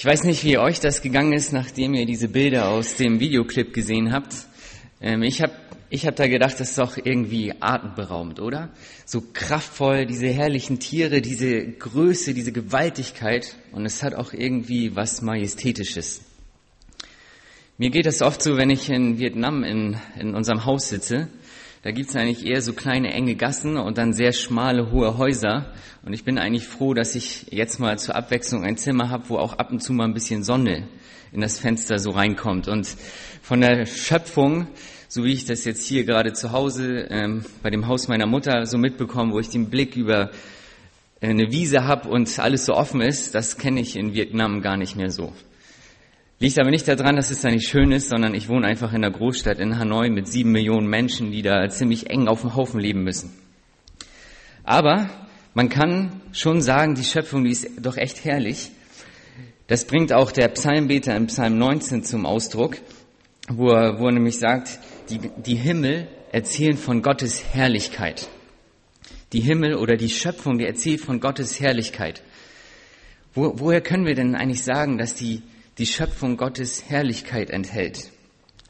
Ich weiß nicht, wie euch das gegangen ist, nachdem ihr diese Bilder aus dem Videoclip gesehen habt. Ähm, ich habe ich hab da gedacht, das ist doch irgendwie atemberaubend, oder? So kraftvoll, diese herrlichen Tiere, diese Größe, diese Gewaltigkeit. Und es hat auch irgendwie was Majestätisches. Mir geht das oft so, wenn ich in Vietnam in, in unserem Haus sitze da gibt's eigentlich eher so kleine enge Gassen und dann sehr schmale hohe Häuser. Und ich bin eigentlich froh, dass ich jetzt mal zur Abwechslung ein Zimmer habe, wo auch ab und zu mal ein bisschen Sonne in das Fenster so reinkommt. Und von der Schöpfung, so wie ich das jetzt hier gerade zu Hause ähm, bei dem Haus meiner Mutter so mitbekomme, wo ich den Blick über eine Wiese habe und alles so offen ist, das kenne ich in Vietnam gar nicht mehr so. Liegt aber nicht daran, dass es da nicht schön ist, sondern ich wohne einfach in einer Großstadt in Hanoi mit sieben Millionen Menschen, die da ziemlich eng auf dem Haufen leben müssen. Aber man kann schon sagen, die Schöpfung, die ist doch echt herrlich. Das bringt auch der Psalmbeter im Psalm 19 zum Ausdruck, wo er, wo er nämlich sagt, die, die Himmel erzählen von Gottes Herrlichkeit. Die Himmel oder die Schöpfung, die erzählt von Gottes Herrlichkeit. Wo, woher können wir denn eigentlich sagen, dass die die Schöpfung Gottes Herrlichkeit enthält.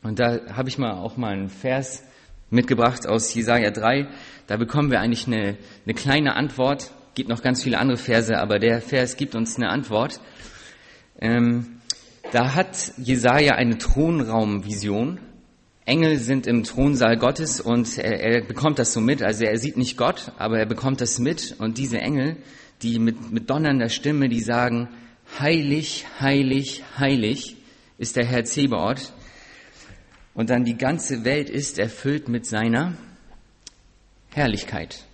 Und da habe ich mal auch mal einen Vers mitgebracht aus Jesaja 3. Da bekommen wir eigentlich eine, eine kleine Antwort. Gibt noch ganz viele andere Verse, aber der Vers gibt uns eine Antwort. Ähm, da hat Jesaja eine Thronraumvision. Engel sind im Thronsaal Gottes und er, er bekommt das so mit. Also er sieht nicht Gott, aber er bekommt das mit. Und diese Engel, die mit, mit donnernder Stimme, die sagen, Heilig, heilig, heilig ist der Herr Zebaoth. Und dann die ganze Welt ist erfüllt mit seiner Herrlichkeit.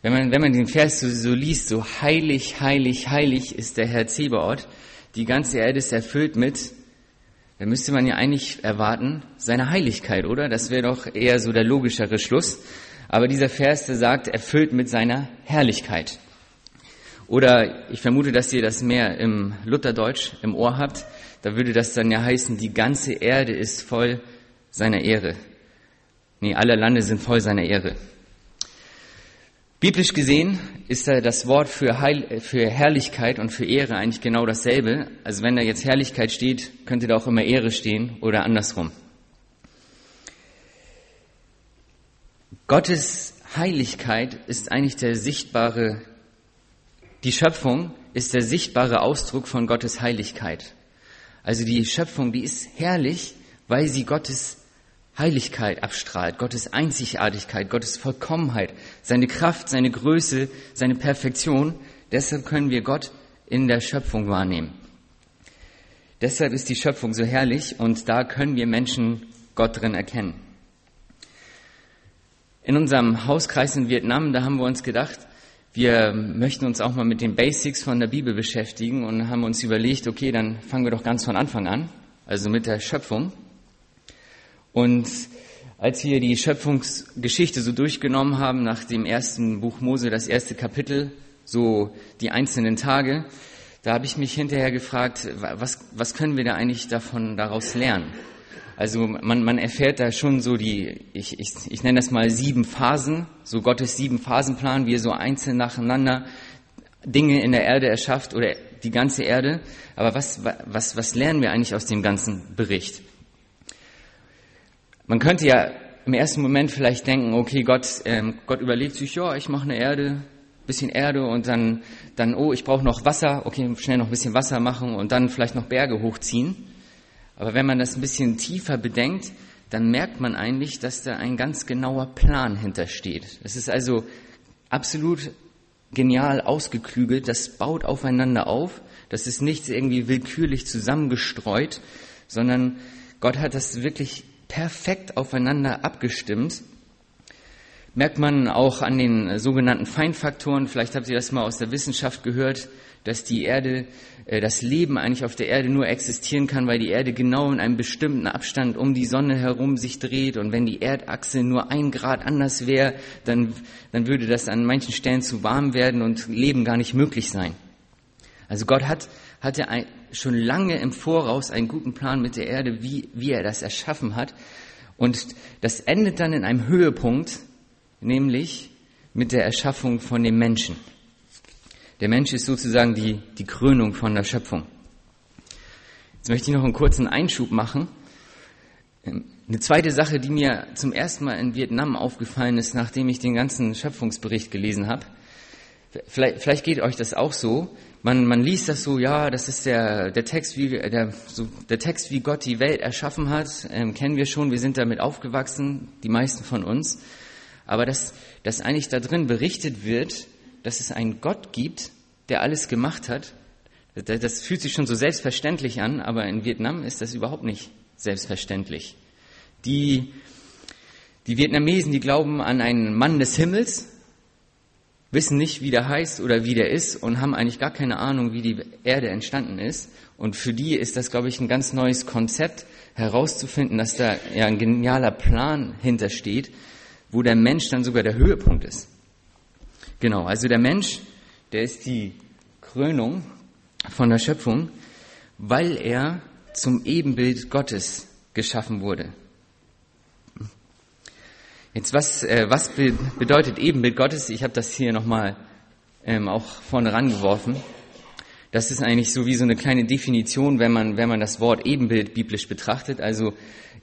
Wenn man, wenn man den Vers so, so liest, so heilig, heilig, heilig ist der Herr Zebaoth, die ganze Erde ist erfüllt mit, dann müsste man ja eigentlich erwarten, seine Heiligkeit, oder? Das wäre doch eher so der logischere Schluss. Aber dieser Vers, der sagt, erfüllt mit seiner Herrlichkeit. Oder ich vermute, dass ihr das mehr im Lutherdeutsch im Ohr habt. Da würde das dann ja heißen, die ganze Erde ist voll seiner Ehre. Nee, alle Lande sind voll seiner Ehre. Biblisch gesehen ist da das Wort für, Heil, für Herrlichkeit und für Ehre eigentlich genau dasselbe. Also wenn da jetzt Herrlichkeit steht, könnte da auch immer Ehre stehen oder andersrum. Gottes Heiligkeit ist eigentlich der sichtbare die Schöpfung ist der sichtbare Ausdruck von Gottes Heiligkeit. Also die Schöpfung, die ist herrlich, weil sie Gottes Heiligkeit abstrahlt, Gottes Einzigartigkeit, Gottes Vollkommenheit, seine Kraft, seine Größe, seine Perfektion. Deshalb können wir Gott in der Schöpfung wahrnehmen. Deshalb ist die Schöpfung so herrlich und da können wir Menschen Gott drin erkennen. In unserem Hauskreis in Vietnam, da haben wir uns gedacht, wir möchten uns auch mal mit den Basics von der Bibel beschäftigen und haben uns überlegt, okay, dann fangen wir doch ganz von Anfang an, also mit der Schöpfung. Und als wir die Schöpfungsgeschichte so durchgenommen haben, nach dem ersten Buch Mose, das erste Kapitel, so die einzelnen Tage, da habe ich mich hinterher gefragt, was, was können wir da eigentlich davon daraus lernen? Also man, man erfährt da schon so die, ich, ich, ich nenne das mal sieben Phasen, so Gottes sieben Phasenplan, wie er so einzeln nacheinander Dinge in der Erde erschafft oder die ganze Erde. Aber was, was, was lernen wir eigentlich aus dem ganzen Bericht? Man könnte ja im ersten Moment vielleicht denken, okay, Gott, ähm, Gott überlegt sich, ja, ich mache eine Erde, bisschen Erde und dann, dann, oh, ich brauche noch Wasser, okay, schnell noch ein bisschen Wasser machen und dann vielleicht noch Berge hochziehen. Aber wenn man das ein bisschen tiefer bedenkt, dann merkt man eigentlich, dass da ein ganz genauer Plan hintersteht. Es ist also absolut genial ausgeklügelt, das baut aufeinander auf, das ist nicht irgendwie willkürlich zusammengestreut, sondern Gott hat das wirklich perfekt aufeinander abgestimmt. Merkt man auch an den sogenannten Feinfaktoren, vielleicht habt ihr das mal aus der Wissenschaft gehört, dass die Erde, äh, das Leben eigentlich auf der Erde nur existieren kann, weil die Erde genau in einem bestimmten Abstand um die Sonne herum sich dreht. Und wenn die Erdachse nur ein Grad anders wäre, dann, dann würde das an manchen Stellen zu warm werden und Leben gar nicht möglich sein. Also Gott hat, hatte ein, schon lange im Voraus einen guten Plan mit der Erde, wie, wie er das erschaffen hat. Und das endet dann in einem Höhepunkt, nämlich mit der Erschaffung von dem Menschen. Der Mensch ist sozusagen die, die Krönung von der Schöpfung. Jetzt möchte ich noch einen kurzen Einschub machen. Ähm, eine zweite Sache, die mir zum ersten Mal in Vietnam aufgefallen ist, nachdem ich den ganzen Schöpfungsbericht gelesen habe. Vielleicht, vielleicht geht euch das auch so. Man, man liest das so, ja, das ist der, der Text, wie der, so, der Text, wie Gott die Welt erschaffen hat, ähm, kennen wir schon. Wir sind damit aufgewachsen, die meisten von uns. Aber dass, dass eigentlich da drin berichtet wird, dass es einen Gott gibt, der alles gemacht hat, das fühlt sich schon so selbstverständlich an, aber in Vietnam ist das überhaupt nicht selbstverständlich. Die, die Vietnamesen, die glauben an einen Mann des Himmels, wissen nicht, wie der heißt oder wie der ist und haben eigentlich gar keine Ahnung, wie die Erde entstanden ist. Und für die ist das, glaube ich, ein ganz neues Konzept, herauszufinden, dass da ja ein genialer Plan hintersteht, wo der Mensch dann sogar der Höhepunkt ist. Genau, also der Mensch, der ist die Krönung von der Schöpfung, weil er zum Ebenbild Gottes geschaffen wurde. Jetzt was, äh, was be bedeutet Ebenbild Gottes? Ich habe das hier nochmal ähm, auch vorne rangeworfen. Das ist eigentlich so wie so eine kleine Definition, wenn man, wenn man das Wort Ebenbild biblisch betrachtet. Also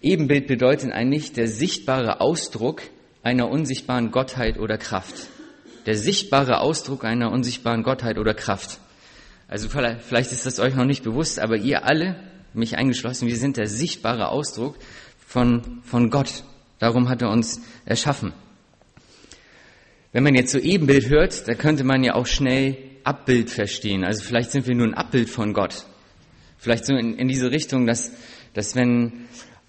Ebenbild bedeutet eigentlich der sichtbare Ausdruck einer unsichtbaren Gottheit oder Kraft. Der sichtbare Ausdruck einer unsichtbaren Gottheit oder Kraft. Also vielleicht ist das euch noch nicht bewusst, aber ihr alle, mich eingeschlossen, wir sind der sichtbare Ausdruck von, von Gott. Darum hat er uns erschaffen. Wenn man jetzt so Ebenbild hört, da könnte man ja auch schnell Abbild verstehen. Also vielleicht sind wir nur ein Abbild von Gott. Vielleicht so in, in diese Richtung, dass, dass wenn,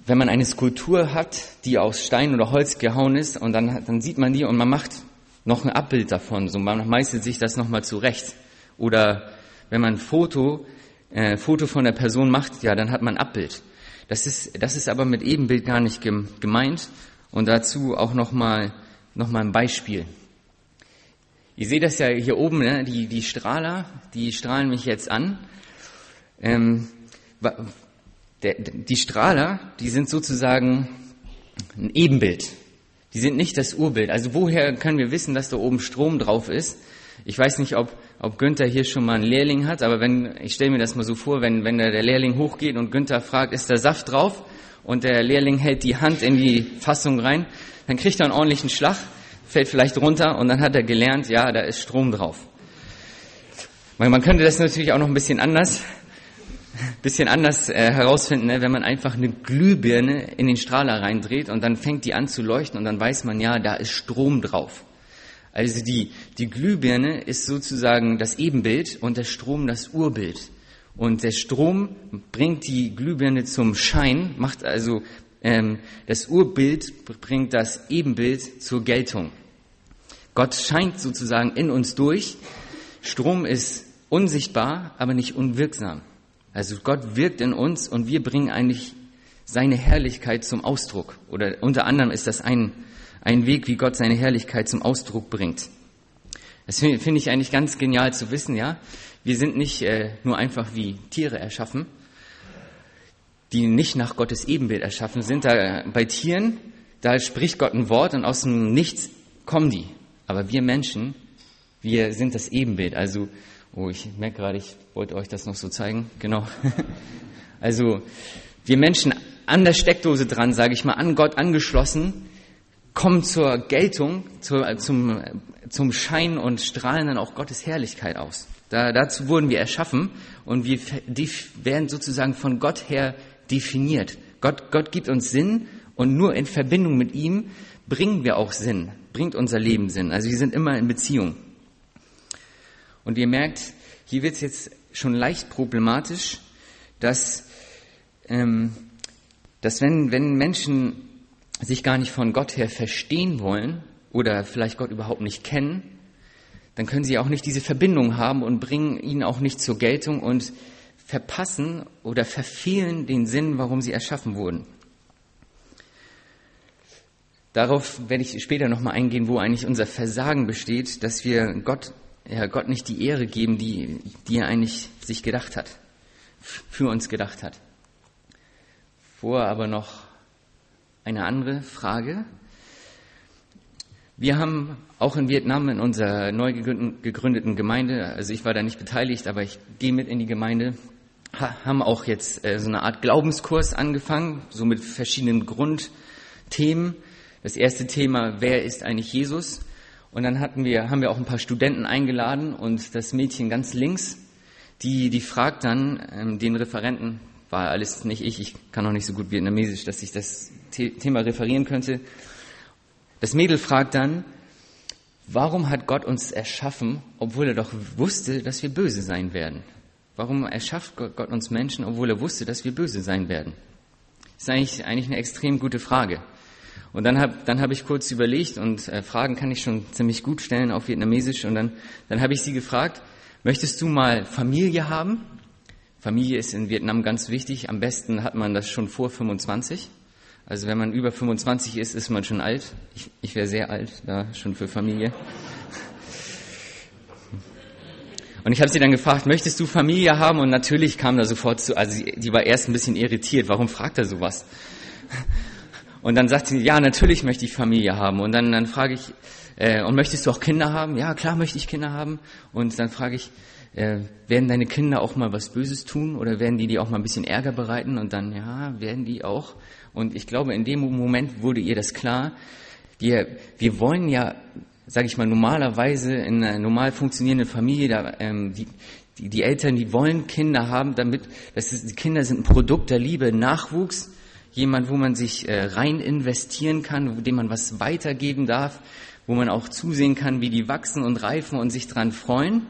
wenn man eine Skulptur hat, die aus Stein oder Holz gehauen ist, und dann, dann sieht man die und man macht noch ein Abbild davon. So, man meistert sich das nochmal zurecht. Oder wenn man ein Foto, äh, Foto von der Person macht, ja, dann hat man ein Abbild. Das ist, das ist aber mit Ebenbild gar nicht gemeint. Und dazu auch nochmal noch mal ein Beispiel. Ihr seht das ja hier oben, ne? die, die Strahler, die strahlen mich jetzt an. Ähm, der, die Strahler, die sind sozusagen ein Ebenbild. Die sind nicht das Urbild. Also woher können wir wissen, dass da oben Strom drauf ist? Ich weiß nicht, ob, ob Günther hier schon mal einen Lehrling hat, aber wenn, ich stelle mir das mal so vor, wenn, wenn der Lehrling hochgeht und Günther fragt, ist da Saft drauf? Und der Lehrling hält die Hand in die Fassung rein, dann kriegt er einen ordentlichen Schlag, fällt vielleicht runter und dann hat er gelernt, ja, da ist Strom drauf. Man könnte das natürlich auch noch ein bisschen anders, bisschen anders äh, herausfinden, ne? wenn man einfach eine Glühbirne in den Strahler reindreht und dann fängt die an zu leuchten und dann weiß man, ja, da ist Strom drauf. Also die, die Glühbirne ist sozusagen das Ebenbild und der Strom das Urbild. Und der Strom bringt die Glühbirne zum Schein, macht also ähm, das Urbild bringt das Ebenbild zur Geltung. Gott scheint sozusagen in uns durch. Strom ist unsichtbar, aber nicht unwirksam. Also Gott wirkt in uns und wir bringen eigentlich seine Herrlichkeit zum Ausdruck. Oder unter anderem ist das ein ein Weg, wie Gott seine Herrlichkeit zum Ausdruck bringt. Das finde ich eigentlich ganz genial zu wissen, ja. Wir sind nicht äh, nur einfach wie Tiere erschaffen, die nicht nach Gottes Ebenbild erschaffen sind. Da, bei Tieren, da spricht Gott ein Wort und aus dem Nichts kommen die. Aber wir Menschen, wir sind das Ebenbild. Also, oh, ich merke gerade, ich wollte euch das noch so zeigen. Genau. Also, wir Menschen an der Steckdose dran, sage ich mal, an Gott angeschlossen, kommen zur Geltung, zur, zum, zum Schein und strahlen dann auch Gottes Herrlichkeit aus. Da, dazu wurden wir erschaffen und wir werden sozusagen von Gott her definiert. Gott, Gott gibt uns Sinn und nur in Verbindung mit ihm bringen wir auch Sinn, bringt unser Leben Sinn. Also wir sind immer in Beziehung. Und ihr merkt, hier wird es jetzt schon leicht problematisch, dass, ähm, dass wenn, wenn Menschen sich gar nicht von Gott her verstehen wollen oder vielleicht Gott überhaupt nicht kennen, dann können sie auch nicht diese Verbindung haben und bringen ihn auch nicht zur Geltung und verpassen oder verfehlen den Sinn, warum sie erschaffen wurden. Darauf werde ich später nochmal eingehen, wo eigentlich unser Versagen besteht, dass wir Gott, ja, Gott nicht die Ehre geben, die, die er eigentlich sich gedacht hat, für uns gedacht hat. Vorher aber noch eine andere Frage. Wir haben auch in Vietnam in unserer neu gegründeten Gemeinde, also ich war da nicht beteiligt, aber ich gehe mit in die Gemeinde, haben auch jetzt äh, so eine Art Glaubenskurs angefangen, so mit verschiedenen Grundthemen. Das erste Thema, wer ist eigentlich Jesus? Und dann hatten wir, haben wir auch ein paar Studenten eingeladen und das Mädchen ganz links, die, die fragt dann ähm, den Referenten, war alles nicht ich, ich kann noch nicht so gut Vietnamesisch, dass ich das Thema referieren könnte. Das Mädel fragt dann, warum hat Gott uns erschaffen, obwohl er doch wusste, dass wir böse sein werden? Warum erschafft Gott uns Menschen, obwohl er wusste, dass wir böse sein werden? Das ist eigentlich, eigentlich eine extrem gute Frage. Und dann habe dann hab ich kurz überlegt und äh, Fragen kann ich schon ziemlich gut stellen auf Vietnamesisch. Und dann, dann habe ich sie gefragt, möchtest du mal Familie haben? Familie ist in Vietnam ganz wichtig. Am besten hat man das schon vor 25. Also wenn man über 25 ist, ist man schon alt. Ich, ich wäre sehr alt da schon für Familie. Und ich habe sie dann gefragt, möchtest du Familie haben? Und natürlich kam da sofort zu, also die war erst ein bisschen irritiert, warum fragt er sowas? Und dann sagt sie, ja, natürlich möchte ich Familie haben. Und dann, dann frage ich, äh, und möchtest du auch Kinder haben? Ja, klar möchte ich Kinder haben. Und dann frage ich, äh, werden deine Kinder auch mal was Böses tun oder werden die dir auch mal ein bisschen Ärger bereiten? Und dann, ja, werden die auch. Und ich glaube, in dem Moment wurde ihr das klar. Wir, wir wollen ja sage ich mal, normalerweise in einer normal funktionierenden Familie, da, ähm, die, die, die Eltern, die wollen Kinder haben, damit, das ist, die Kinder sind ein Produkt der Liebe, Nachwuchs, jemand, wo man sich äh, rein investieren kann, dem man was weitergeben darf, wo man auch zusehen kann, wie die wachsen und reifen und sich dran freuen.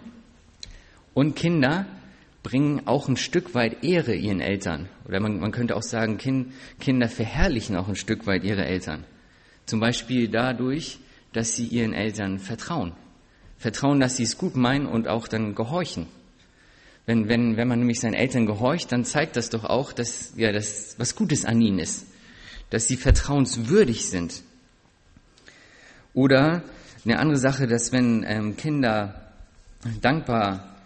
Und Kinder bringen auch ein Stück weit Ehre ihren Eltern. Oder man, man könnte auch sagen, kind, Kinder verherrlichen auch ein Stück weit ihre Eltern. Zum Beispiel dadurch, dass sie ihren Eltern vertrauen. Vertrauen, dass sie es gut meinen und auch dann gehorchen. Wenn, wenn, wenn man nämlich seinen Eltern gehorcht, dann zeigt das doch auch, dass ja, das was Gutes an ihnen ist, dass sie vertrauenswürdig sind. Oder eine andere Sache, dass wenn ähm, Kinder dankbar,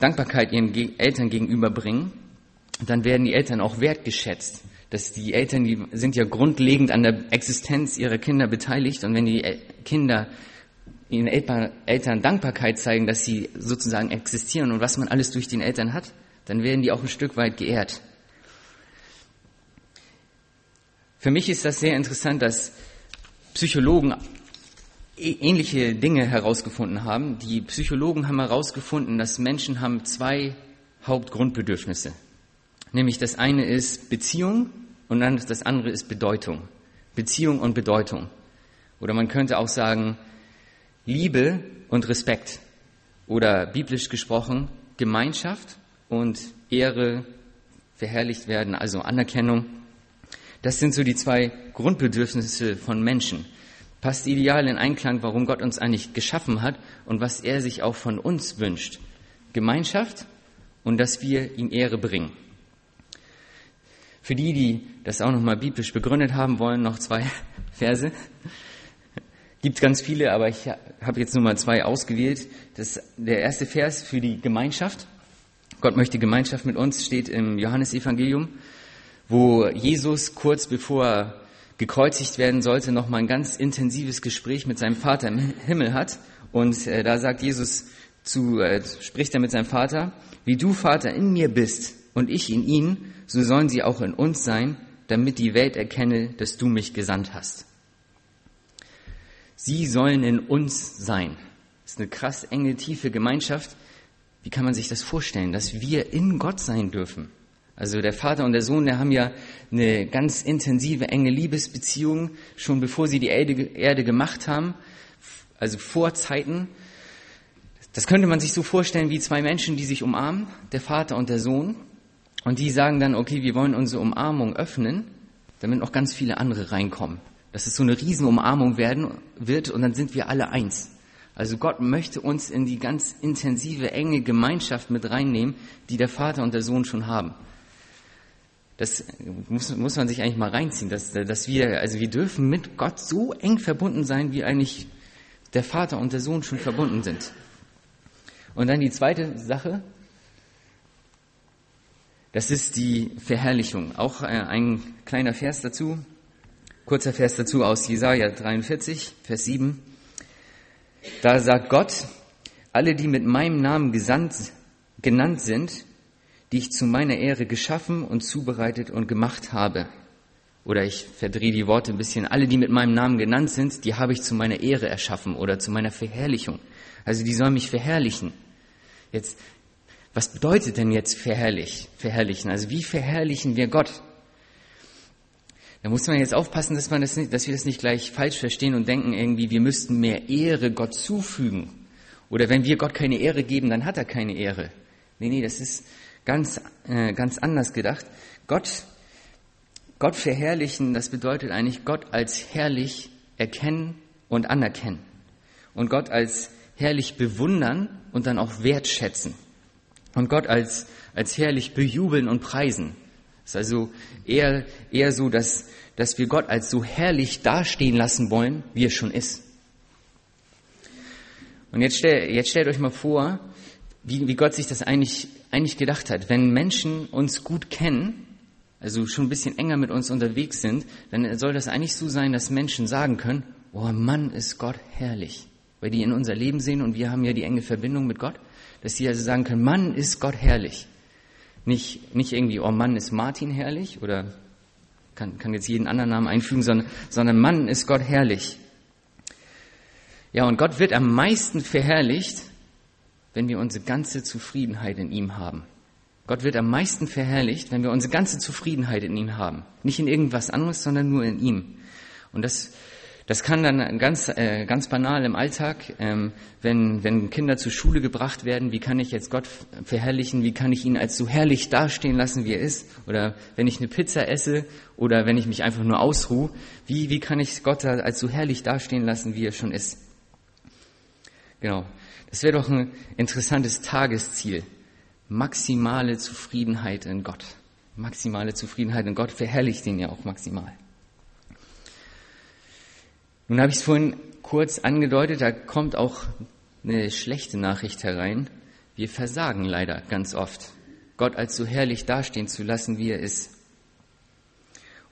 Dankbarkeit ihren Ge Eltern gegenüberbringen, dann werden die Eltern auch wertgeschätzt. Dass die Eltern, die sind ja grundlegend an der Existenz ihrer Kinder beteiligt. Und wenn die Kinder ihren Eltern Dankbarkeit zeigen, dass sie sozusagen existieren und was man alles durch den Eltern hat, dann werden die auch ein Stück weit geehrt. Für mich ist das sehr interessant, dass Psychologen ähnliche Dinge herausgefunden haben. Die Psychologen haben herausgefunden, dass Menschen haben zwei Hauptgrundbedürfnisse. Nämlich das eine ist Beziehung und dann das andere ist Bedeutung. Beziehung und Bedeutung. Oder man könnte auch sagen Liebe und Respekt. Oder biblisch gesprochen Gemeinschaft und Ehre, verherrlicht werden, also Anerkennung. Das sind so die zwei Grundbedürfnisse von Menschen. Passt ideal in Einklang, warum Gott uns eigentlich geschaffen hat und was er sich auch von uns wünscht. Gemeinschaft und dass wir ihm Ehre bringen. Für die, die das auch nochmal biblisch begründet haben wollen, noch zwei Verse. Gibt ganz viele, aber ich habe jetzt nur mal zwei ausgewählt. Das, der erste Vers für die Gemeinschaft. Gott möchte Gemeinschaft mit uns, steht im Johannesevangelium, wo Jesus kurz bevor er gekreuzigt werden sollte, noch mal ein ganz intensives Gespräch mit seinem Vater im Himmel hat. Und äh, da sagt Jesus zu, äh, spricht er mit seinem Vater, wie du Vater in mir bist und ich in ihnen, so sollen sie auch in uns sein, damit die Welt erkenne, dass du mich gesandt hast. Sie sollen in uns sein. Das ist eine krass enge, tiefe Gemeinschaft. Wie kann man sich das vorstellen, dass wir in Gott sein dürfen? Also der Vater und der Sohn, der haben ja eine ganz intensive, enge Liebesbeziehung, schon bevor sie die Erde gemacht haben, also vor Zeiten. Das könnte man sich so vorstellen wie zwei Menschen, die sich umarmen, der Vater und der Sohn. Und die sagen dann, okay, wir wollen unsere Umarmung öffnen, damit noch ganz viele andere reinkommen. Dass es so eine Riesenumarmung werden wird und dann sind wir alle eins. Also Gott möchte uns in die ganz intensive, enge Gemeinschaft mit reinnehmen, die der Vater und der Sohn schon haben. Das muss, muss man sich eigentlich mal reinziehen, dass, dass wir, also wir dürfen mit Gott so eng verbunden sein, wie eigentlich der Vater und der Sohn schon verbunden sind. Und dann die zweite Sache, das ist die Verherrlichung. Auch äh, ein kleiner Vers dazu, kurzer Vers dazu aus Jesaja 43, Vers 7. Da sagt Gott, alle, die mit meinem Namen gesandt, genannt sind, die ich zu meiner Ehre geschaffen und zubereitet und gemacht habe. Oder ich verdrehe die Worte ein bisschen. Alle, die mit meinem Namen genannt sind, die habe ich zu meiner Ehre erschaffen oder zu meiner Verherrlichung. Also die sollen mich verherrlichen. Jetzt, was bedeutet denn jetzt verherrlich, verherrlichen? Also wie verherrlichen wir Gott? Da muss man jetzt aufpassen, dass, man das nicht, dass wir das nicht gleich falsch verstehen und denken irgendwie, wir müssten mehr Ehre Gott zufügen. Oder wenn wir Gott keine Ehre geben, dann hat er keine Ehre. Nee, nee, das ist ganz, äh, ganz anders gedacht. Gott, Gott verherrlichen, das bedeutet eigentlich Gott als herrlich erkennen und anerkennen. Und Gott als herrlich bewundern und dann auch wertschätzen. Und Gott als, als herrlich bejubeln und preisen. Es ist also eher, eher so, dass, dass wir Gott als so herrlich dastehen lassen wollen, wie er schon ist. Und jetzt, stell, jetzt stellt euch mal vor, wie, wie Gott sich das eigentlich, eigentlich gedacht hat. Wenn Menschen uns gut kennen, also schon ein bisschen enger mit uns unterwegs sind, dann soll das eigentlich so sein, dass Menschen sagen können, oh Mann, ist Gott herrlich. Weil die in unser Leben sehen und wir haben ja die enge Verbindung mit Gott, dass sie also sagen können, Mann, ist Gott herrlich. Nicht, nicht irgendwie, oh Mann, ist Martin herrlich oder kann, kann jetzt jeden anderen Namen einfügen, sondern, sondern Mann, ist Gott herrlich. Ja, und Gott wird am meisten verherrlicht, wenn wir unsere ganze Zufriedenheit in ihm haben. Gott wird am meisten verherrlicht, wenn wir unsere ganze Zufriedenheit in ihm haben. Nicht in irgendwas anderes, sondern nur in ihm. Und das, das kann dann ganz, äh, ganz banal im Alltag, ähm, wenn, wenn Kinder zur Schule gebracht werden, wie kann ich jetzt Gott verherrlichen, wie kann ich ihn als so herrlich dastehen lassen, wie er ist, oder wenn ich eine Pizza esse oder wenn ich mich einfach nur ausruhe, wie, wie kann ich Gott als so herrlich dastehen lassen, wie er schon ist. Genau. Das wäre doch ein interessantes Tagesziel. Maximale Zufriedenheit in Gott. Maximale Zufriedenheit in Gott verherrlicht ihn ja auch maximal. Nun habe ich es vorhin kurz angedeutet, da kommt auch eine schlechte Nachricht herein. Wir versagen leider ganz oft, Gott als so herrlich dastehen zu lassen, wie er ist.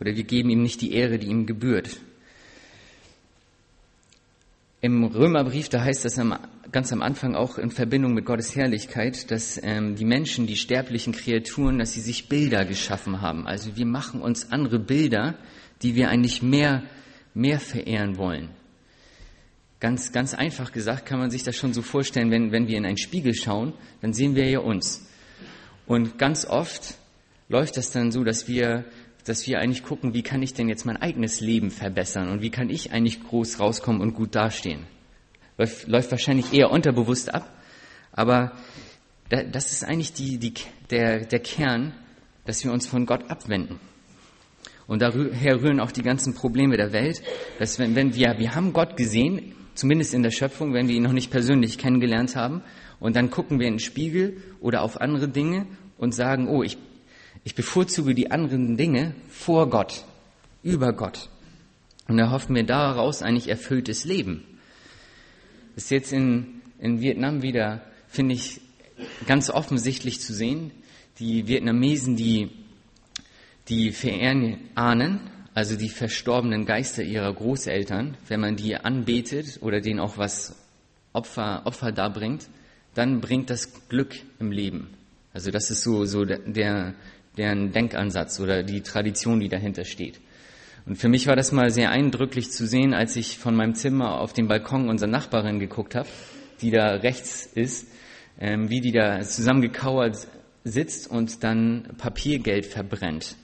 Oder wir geben ihm nicht die Ehre, die ihm gebührt. Im Römerbrief, da heißt das ganz am Anfang auch in Verbindung mit Gottes Herrlichkeit, dass ähm, die Menschen, die sterblichen Kreaturen, dass sie sich Bilder geschaffen haben. Also wir machen uns andere Bilder, die wir eigentlich mehr, mehr verehren wollen. Ganz, ganz einfach gesagt kann man sich das schon so vorstellen, wenn, wenn wir in einen Spiegel schauen, dann sehen wir ja uns. Und ganz oft läuft das dann so, dass wir dass wir eigentlich gucken, wie kann ich denn jetzt mein eigenes Leben verbessern und wie kann ich eigentlich groß rauskommen und gut dastehen. Läuft, läuft wahrscheinlich eher unterbewusst ab, aber das ist eigentlich die, die, der, der Kern, dass wir uns von Gott abwenden. Und daher rühren auch die ganzen Probleme der Welt, dass wenn, wenn wir, wir haben Gott gesehen, zumindest in der Schöpfung, wenn wir ihn noch nicht persönlich kennengelernt haben, und dann gucken wir in den Spiegel oder auf andere Dinge und sagen, oh, ich ich bevorzuge die anderen Dinge vor Gott, über Gott. Und erhoffen mir daraus eigentlich erfülltes Leben. Das ist jetzt in, in Vietnam wieder, finde ich, ganz offensichtlich zu sehen. Die Vietnamesen, die, die verehren Ahnen, also die verstorbenen Geister ihrer Großeltern, wenn man die anbetet oder denen auch was Opfer, Opfer darbringt, dann bringt das Glück im Leben. Also das ist so, so der, deren Denkansatz oder die Tradition, die dahinter steht. Und für mich war das mal sehr eindrücklich zu sehen, als ich von meinem Zimmer auf den Balkon unserer Nachbarin geguckt habe, die da rechts ist, ähm, wie die da zusammengekauert sitzt und dann Papiergeld verbrennt.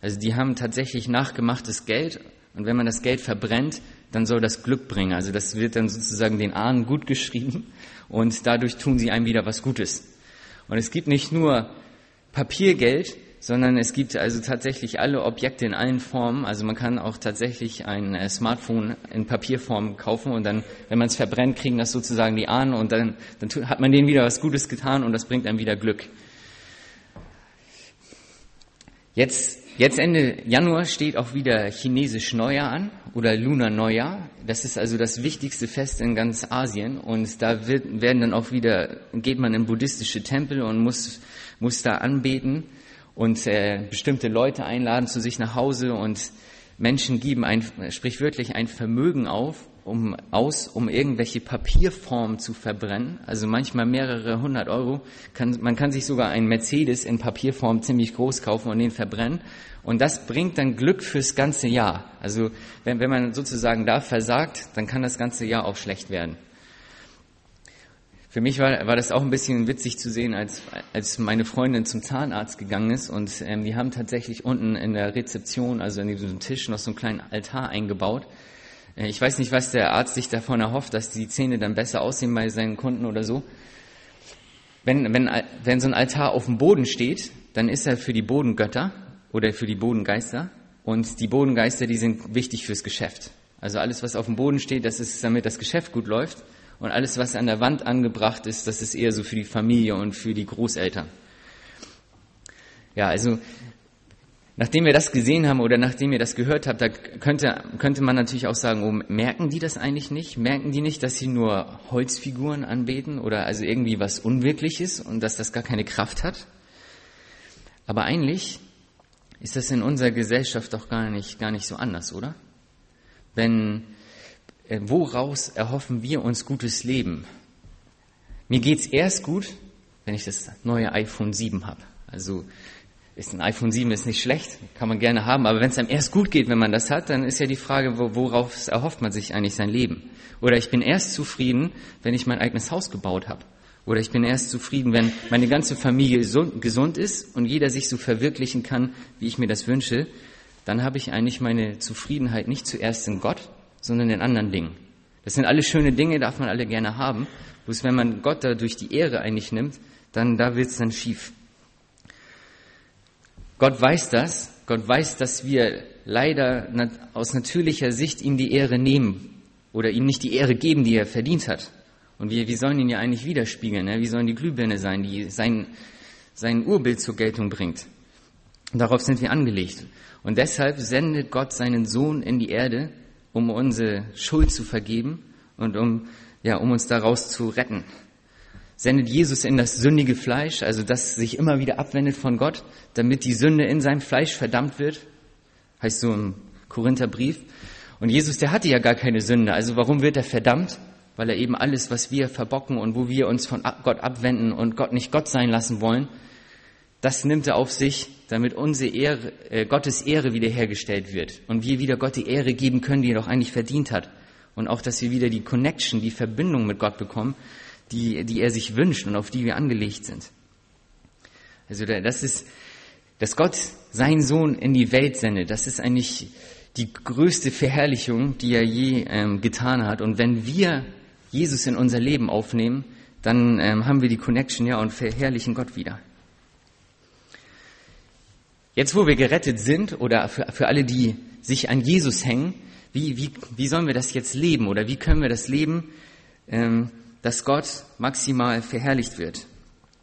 Also die haben tatsächlich nachgemachtes Geld und wenn man das Geld verbrennt, dann soll das Glück bringen. Also das wird dann sozusagen den Ahnen gut geschrieben und dadurch tun sie einem wieder was Gutes. Und es gibt nicht nur Papiergeld, sondern es gibt also tatsächlich alle Objekte in allen Formen. Also man kann auch tatsächlich ein äh, Smartphone in Papierform kaufen und dann, wenn man es verbrennt, kriegen das sozusagen die Ahnen und dann, dann hat man denen wieder was Gutes getan und das bringt einem wieder Glück. Jetzt, jetzt Ende Januar steht auch wieder chinesisch Neujahr an oder Lunar Neujahr. Das ist also das wichtigste Fest in ganz Asien und da wird, werden dann auch wieder, geht man in buddhistische Tempel und muss, muss da anbeten und äh, bestimmte Leute einladen zu sich nach Hause und Menschen geben ein, sprichwörtlich ein Vermögen auf, um, aus, um irgendwelche Papierformen zu verbrennen. Also manchmal mehrere hundert Euro. Kann, man kann sich sogar einen Mercedes in Papierform ziemlich groß kaufen und den verbrennen. Und das bringt dann Glück fürs ganze Jahr. Also wenn, wenn man sozusagen da versagt, dann kann das ganze Jahr auch schlecht werden. Für mich war, war das auch ein bisschen witzig zu sehen, als, als meine Freundin zum Zahnarzt gegangen ist und ähm, die haben tatsächlich unten in der Rezeption, also in diesem Tisch, noch so einen kleinen Altar eingebaut. Äh, ich weiß nicht, was der Arzt sich davon erhofft, dass die Zähne dann besser aussehen bei seinen Kunden oder so. Wenn, wenn, wenn so ein Altar auf dem Boden steht, dann ist er für die Bodengötter oder für die Bodengeister. Und die Bodengeister, die sind wichtig fürs Geschäft. Also alles, was auf dem Boden steht, das ist, damit das Geschäft gut läuft. Und alles, was an der Wand angebracht ist, das ist eher so für die Familie und für die Großeltern. Ja, also nachdem wir das gesehen haben oder nachdem ihr das gehört habt, da könnte, könnte man natürlich auch sagen, oh, merken die das eigentlich nicht? Merken die nicht, dass sie nur Holzfiguren anbeten oder also irgendwie was Unwirkliches und dass das gar keine Kraft hat? Aber eigentlich ist das in unserer Gesellschaft doch gar nicht, gar nicht so anders, oder? Wenn äh, woraus erhoffen wir uns gutes Leben? Mir geht's erst gut, wenn ich das neue iPhone 7 habe. Also ist ein iPhone 7 ist nicht schlecht, kann man gerne haben, aber wenn es einem erst gut geht, wenn man das hat, dann ist ja die Frage, worauf erhofft man sich eigentlich sein Leben? Oder ich bin erst zufrieden, wenn ich mein eigenes Haus gebaut habe. Oder ich bin erst zufrieden, wenn meine ganze Familie gesund ist und jeder sich so verwirklichen kann, wie ich mir das wünsche. Dann habe ich eigentlich meine Zufriedenheit nicht zuerst in Gott, sondern in anderen Dingen. Das sind alle schöne Dinge, darf man alle gerne haben. Bloß wenn man Gott dadurch die Ehre eigentlich nimmt, dann da wird's dann schief. Gott weiß das. Gott weiß, dass wir leider aus natürlicher Sicht ihm die Ehre nehmen oder ihm nicht die Ehre geben, die er verdient hat. Und wir, wir sollen ihn ja eigentlich widerspiegeln. Ne? Wir sollen die Glühbirne sein, die sein, sein Urbild zur Geltung bringt. Und darauf sind wir angelegt. Und deshalb sendet Gott seinen Sohn in die Erde, um unsere Schuld zu vergeben und um, ja, um uns daraus zu retten. Sendet Jesus in das sündige Fleisch, also das sich immer wieder abwendet von Gott, damit die Sünde in seinem Fleisch verdammt wird, heißt so im Korintherbrief. Und Jesus, der hatte ja gar keine Sünde, also warum wird er verdammt? Weil er eben alles, was wir verbocken und wo wir uns von Gott abwenden und Gott nicht Gott sein lassen wollen, das nimmt er auf sich, damit unsere Ehre, äh, Gottes Ehre wiederhergestellt wird und wir wieder Gott die Ehre geben können, die er doch eigentlich verdient hat. Und auch, dass wir wieder die Connection, die Verbindung mit Gott bekommen, die, die er sich wünscht und auf die wir angelegt sind. Also das ist, dass Gott seinen Sohn in die Welt sendet, das ist eigentlich die größte Verherrlichung, die er je ähm, getan hat. Und wenn wir Jesus in unser Leben aufnehmen, dann ähm, haben wir die Connection ja und verherrlichen Gott wieder. Jetzt, wo wir gerettet sind oder für, für alle, die sich an Jesus hängen, wie, wie, wie sollen wir das jetzt leben oder wie können wir das leben, ähm, dass Gott maximal verherrlicht wird?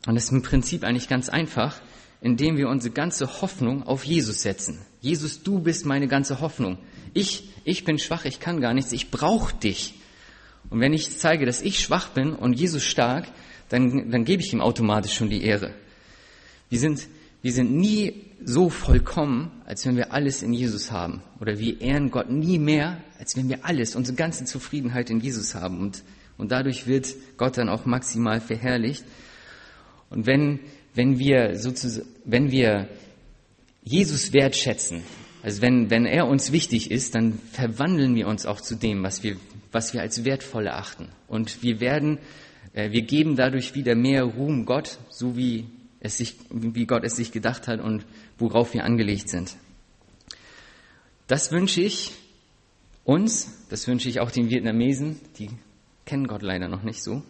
Und das ist im Prinzip eigentlich ganz einfach, indem wir unsere ganze Hoffnung auf Jesus setzen. Jesus, du bist meine ganze Hoffnung. Ich, ich bin schwach, ich kann gar nichts, ich brauche dich. Und wenn ich zeige, dass ich schwach bin und Jesus stark, dann, dann gebe ich ihm automatisch schon die Ehre. Wir sind, wir sind nie so vollkommen, als wenn wir alles in Jesus haben. Oder wir ehren Gott nie mehr, als wenn wir alles, unsere ganze Zufriedenheit in Jesus haben. Und, und dadurch wird Gott dann auch maximal verherrlicht. Und wenn, wenn wir sozusagen, wenn wir Jesus wertschätzen, also wenn, wenn er uns wichtig ist, dann verwandeln wir uns auch zu dem, was wir, was wir als wertvoll erachten. Und wir werden, äh, wir geben dadurch wieder mehr Ruhm Gott, so wie es sich, wie Gott es sich gedacht hat und worauf wir angelegt sind. Das wünsche ich uns, das wünsche ich auch den Vietnamesen, die kennen Gott leider noch nicht so.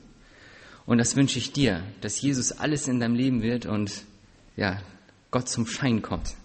Und das wünsche ich dir, dass Jesus alles in deinem Leben wird und ja, Gott zum Schein kommt.